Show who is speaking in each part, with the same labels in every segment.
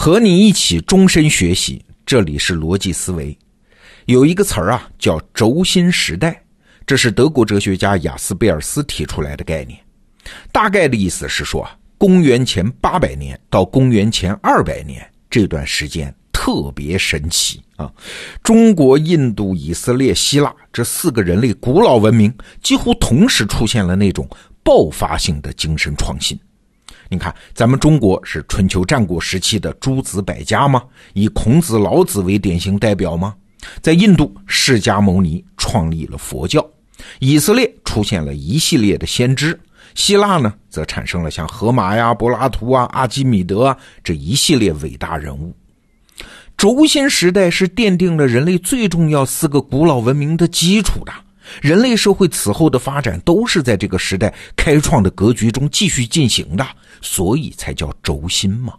Speaker 1: 和你一起终身学习，这里是逻辑思维。有一个词儿啊，叫“轴心时代”，这是德国哲学家雅斯贝尔斯提出来的概念。大概的意思是说，公元前八百年到公元前二百年这段时间特别神奇啊。中国、印度、以色列、希腊这四个人类古老文明几乎同时出现了那种爆发性的精神创新。你看，咱们中国是春秋战国时期的诸子百家吗？以孔子、老子为典型代表吗？在印度，释迦牟尼创立了佛教；以色列出现了一系列的先知；希腊呢，则产生了像荷马呀、柏拉图啊、阿基米德啊这一系列伟大人物。轴心时代是奠定了人类最重要四个古老文明的基础的。人类社会此后的发展都是在这个时代开创的格局中继续进行的，所以才叫轴心嘛。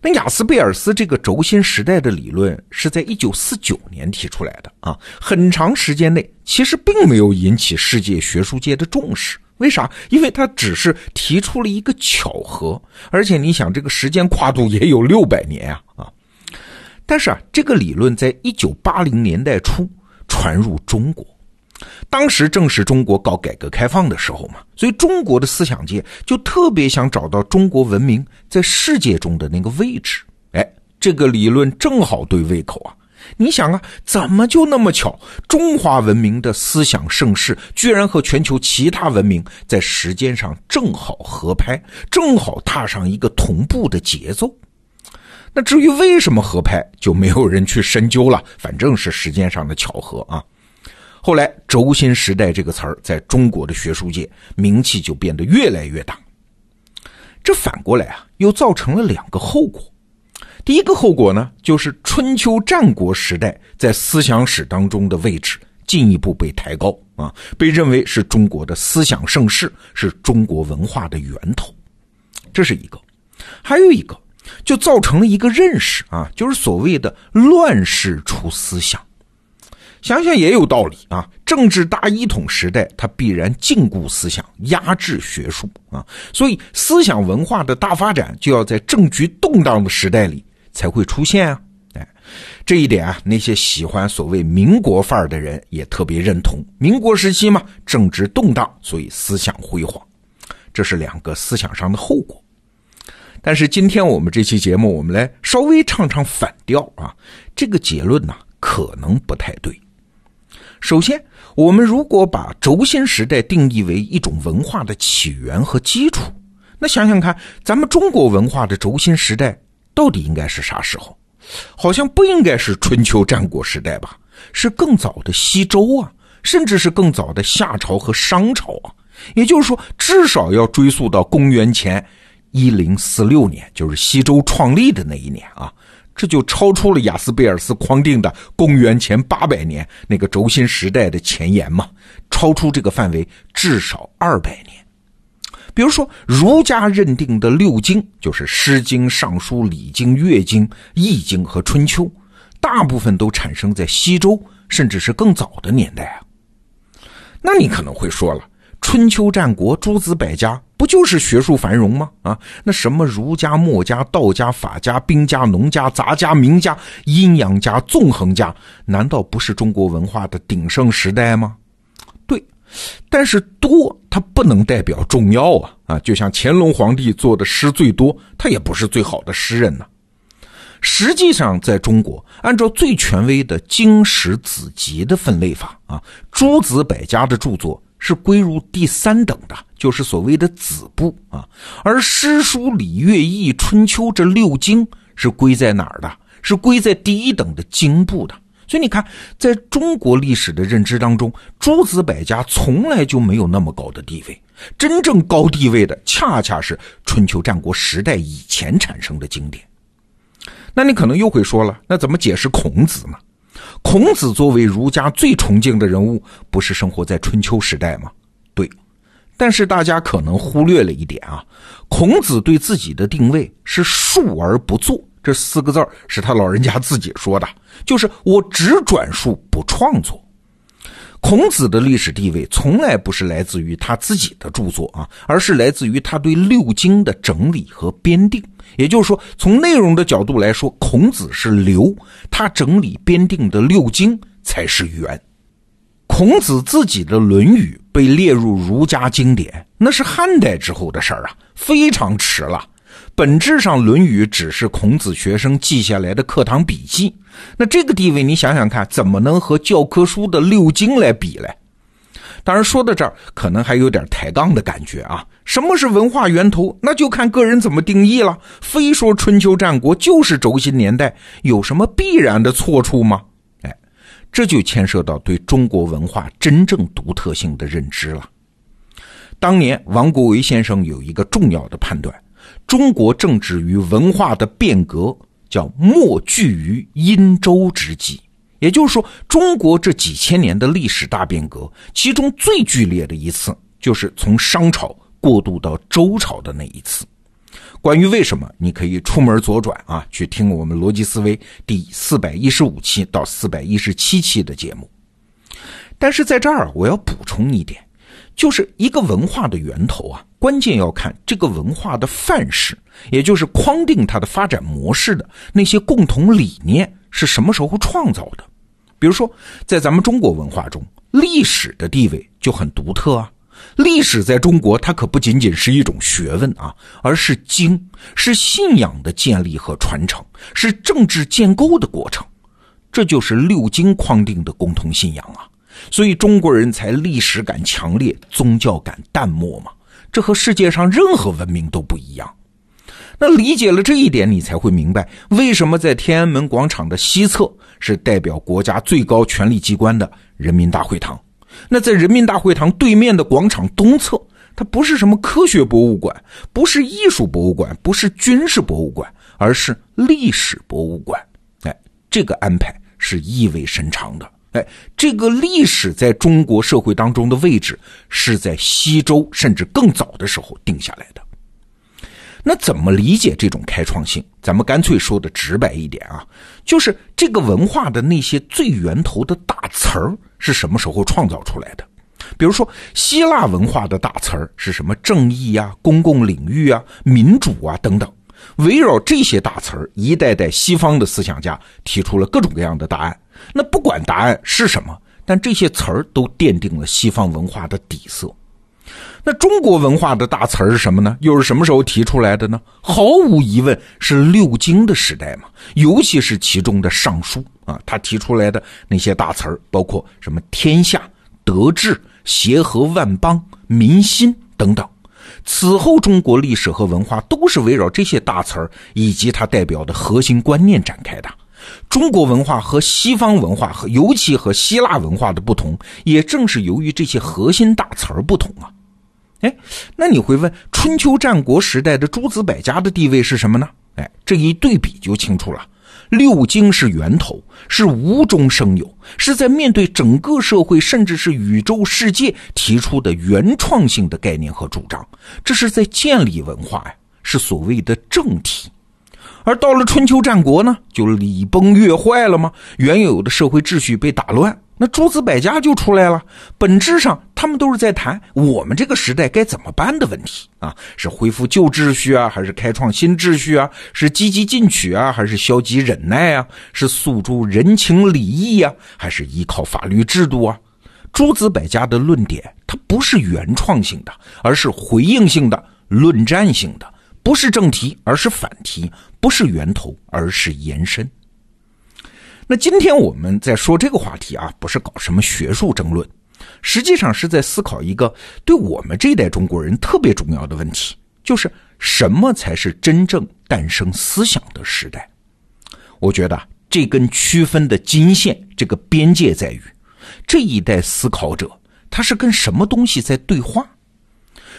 Speaker 1: 那雅斯贝尔斯这个轴心时代的理论是在一九四九年提出来的啊，很长时间内其实并没有引起世界学术界的重视。为啥？因为他只是提出了一个巧合，而且你想，这个时间跨度也有六百年啊啊！但是啊，这个理论在一九八零年代初。传入中国，当时正是中国搞改革开放的时候嘛，所以中国的思想界就特别想找到中国文明在世界中的那个位置。哎，这个理论正好对胃口啊！你想啊，怎么就那么巧，中华文明的思想盛世居然和全球其他文明在时间上正好合拍，正好踏上一个同步的节奏？那至于为什么合拍，就没有人去深究了。反正是时间上的巧合啊。后来“轴心时代”这个词儿在中国的学术界名气就变得越来越大。这反过来啊，又造成了两个后果。第一个后果呢，就是春秋战国时代在思想史当中的位置进一步被抬高啊，被认为是中国的思想盛世，是中国文化的源头。这是一个，还有一个。就造成了一个认识啊，就是所谓的乱世出思想。想想也有道理啊，政治大一统时代，它必然禁锢思想，压制学术啊，所以思想文化的大发展就要在政局动荡的时代里才会出现啊。哎，这一点啊，那些喜欢所谓民国范儿的人也特别认同。民国时期嘛，政治动荡，所以思想辉煌，这是两个思想上的后果。但是今天我们这期节目，我们来稍微唱唱反调啊。这个结论呢，可能不太对。首先，我们如果把轴心时代定义为一种文化的起源和基础，那想想看，咱们中国文化的轴心时代到底应该是啥时候？好像不应该是春秋战国时代吧？是更早的西周啊，甚至是更早的夏朝和商朝啊。也就是说，至少要追溯到公元前。一零四六年，就是西周创立的那一年啊，这就超出了雅斯贝尔斯框定的公元前八百年那个轴心时代的前沿嘛，超出这个范围至少二百年。比如说，儒家认定的六经，就是《诗经》《尚书》《礼经》《乐经》《易经》和《春秋》，大部分都产生在西周，甚至是更早的年代啊。那你可能会说了，春秋战国诸子百家。不就是学术繁荣吗？啊，那什么儒家、墨家、道家、法家、兵家、农家、杂家、名家、阴阳家、纵横家，难道不是中国文化的鼎盛时代吗？对，但是多它不能代表重要啊！啊，就像乾隆皇帝做的诗最多，他也不是最好的诗人呢。实际上，在中国，按照最权威的经史子集的分类法啊，诸子百家的著作。是归入第三等的，就是所谓的子部啊。而诗书礼乐易春秋这六经是归在哪儿的？是归在第一等的经部的。所以你看，在中国历史的认知当中，诸子百家从来就没有那么高的地位。真正高地位的，恰恰是春秋战国时代以前产生的经典。那你可能又会说了，那怎么解释孔子呢？孔子作为儒家最崇敬的人物，不是生活在春秋时代吗？对，但是大家可能忽略了一点啊，孔子对自己的定位是述而不作，这四个字是他老人家自己说的，就是我只转述不创作。孔子的历史地位从来不是来自于他自己的著作啊，而是来自于他对六经的整理和编定。也就是说，从内容的角度来说，孔子是流，他整理编定的六经才是源。孔子自己的《论语》被列入儒家经典，那是汉代之后的事儿啊，非常迟了。本质上，《论语》只是孔子学生记下来的课堂笔记。那这个地位，你想想看，怎么能和教科书的六经来比嘞？当然，说到这儿，可能还有点抬杠的感觉啊。什么是文化源头？那就看个人怎么定义了。非说春秋战国就是轴心年代，有什么必然的错处吗？哎，这就牵涉到对中国文化真正独特性的认知了。当年，王国维先生有一个重要的判断。中国政治与文化的变革叫莫惧于殷周之际，也就是说，中国这几千年的历史大变革，其中最剧烈的一次就是从商朝过渡到周朝的那一次。关于为什么，你可以出门左转啊，去听我们逻辑思维第四百一十五期到四百一十七期的节目。但是在这儿，我要补充一点。就是一个文化的源头啊，关键要看这个文化的范式，也就是框定它的发展模式的那些共同理念是什么时候创造的。比如说，在咱们中国文化中，历史的地位就很独特啊。历史在中国，它可不仅仅是一种学问啊，而是经，是信仰的建立和传承，是政治建构的过程。这就是六经框定的共同信仰啊。所以中国人才历史感强烈，宗教感淡漠嘛？这和世界上任何文明都不一样。那理解了这一点，你才会明白为什么在天安门广场的西侧是代表国家最高权力机关的人民大会堂，那在人民大会堂对面的广场东侧，它不是什么科学博物馆，不是艺术博物馆，不是军事博物馆，而是历史博物馆。哎，这个安排是意味深长的。哎，这个历史在中国社会当中的位置是在西周甚至更早的时候定下来的。那怎么理解这种开创性？咱们干脆说的直白一点啊，就是这个文化的那些最源头的大词儿是什么时候创造出来的？比如说，希腊文化的大词儿是什么？正义啊，公共领域啊，民主啊等等。围绕这些大词儿，一代代西方的思想家提出了各种各样的答案。那不管答案是什么，但这些词儿都奠定了西方文化的底色。那中国文化的大词儿是什么呢？又是什么时候提出来的呢？毫无疑问是六经的时代嘛，尤其是其中的《尚书》啊，他提出来的那些大词儿，包括什么天下、德治、协和万邦、民心等等。此后，中国历史和文化都是围绕这些大词儿以及它代表的核心观念展开的。中国文化和西方文化和尤其和希腊文化的不同，也正是由于这些核心大词儿不同啊。哎，那你会问，春秋战国时代的诸子百家的地位是什么呢？哎，这一对比就清楚了。六经是源头，是无中生有，是在面对整个社会甚至是宇宙世界提出的原创性的概念和主张，这是在建立文化呀，是所谓的正体。而到了春秋战国呢，就礼崩乐坏了吗？原有的社会秩序被打乱，那诸子百家就出来了。本质上，他们都是在谈我们这个时代该怎么办的问题啊，是恢复旧秩序啊，还是开创新秩序啊？是积极进取啊，还是消极忍耐啊？是诉诸人情礼义啊，还是依靠法律制度啊？诸子百家的论点，它不是原创性的，而是回应性的、论战性的。不是正题，而是反题；不是源头，而是延伸。那今天我们在说这个话题啊，不是搞什么学术争论，实际上是在思考一个对我们这一代中国人特别重要的问题，就是什么才是真正诞生思想的时代？我觉得这根区分的金线，这个边界在于这一代思考者，他是跟什么东西在对话？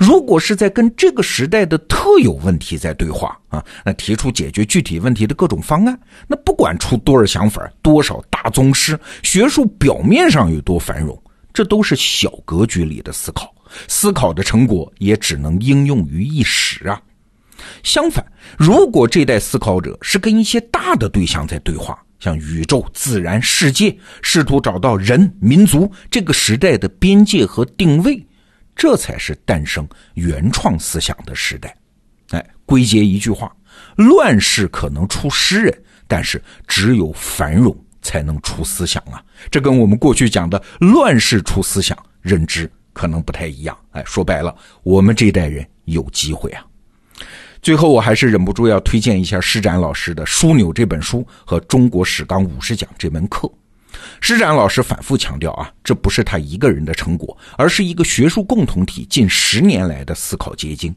Speaker 1: 如果是在跟这个时代的特有问题在对话啊，那提出解决具体问题的各种方案，那不管出多少想法，多少大宗师，学术表面上有多繁荣，这都是小格局里的思考，思考的成果也只能应用于一时啊。相反，如果这代思考者是跟一些大的对象在对话，像宇宙、自然、世界，试图找到人、民族这个时代的边界和定位，这才是诞生原创思想的时代。哎，归结一句话：乱世可能出诗人，但是只有繁荣才能出思想啊！这跟我们过去讲的乱世出思想认知可能不太一样。哎，说白了，我们这一代人有机会啊！最后，我还是忍不住要推荐一下施展老师的《枢纽》这本书和《中国史纲五十讲》这门课。施展老师反复强调啊，这不是他一个人的成果，而是一个学术共同体近十年来的思考结晶。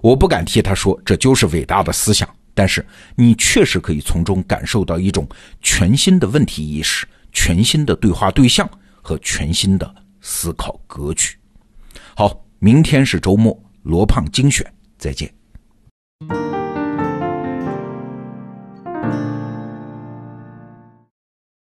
Speaker 1: 我不敢替他说这就是伟大的思想，但是你确实可以从中感受到一种全新的问题意识、全新的对话对象和全新的思考格局。好，明天是周末，罗胖精选，再见。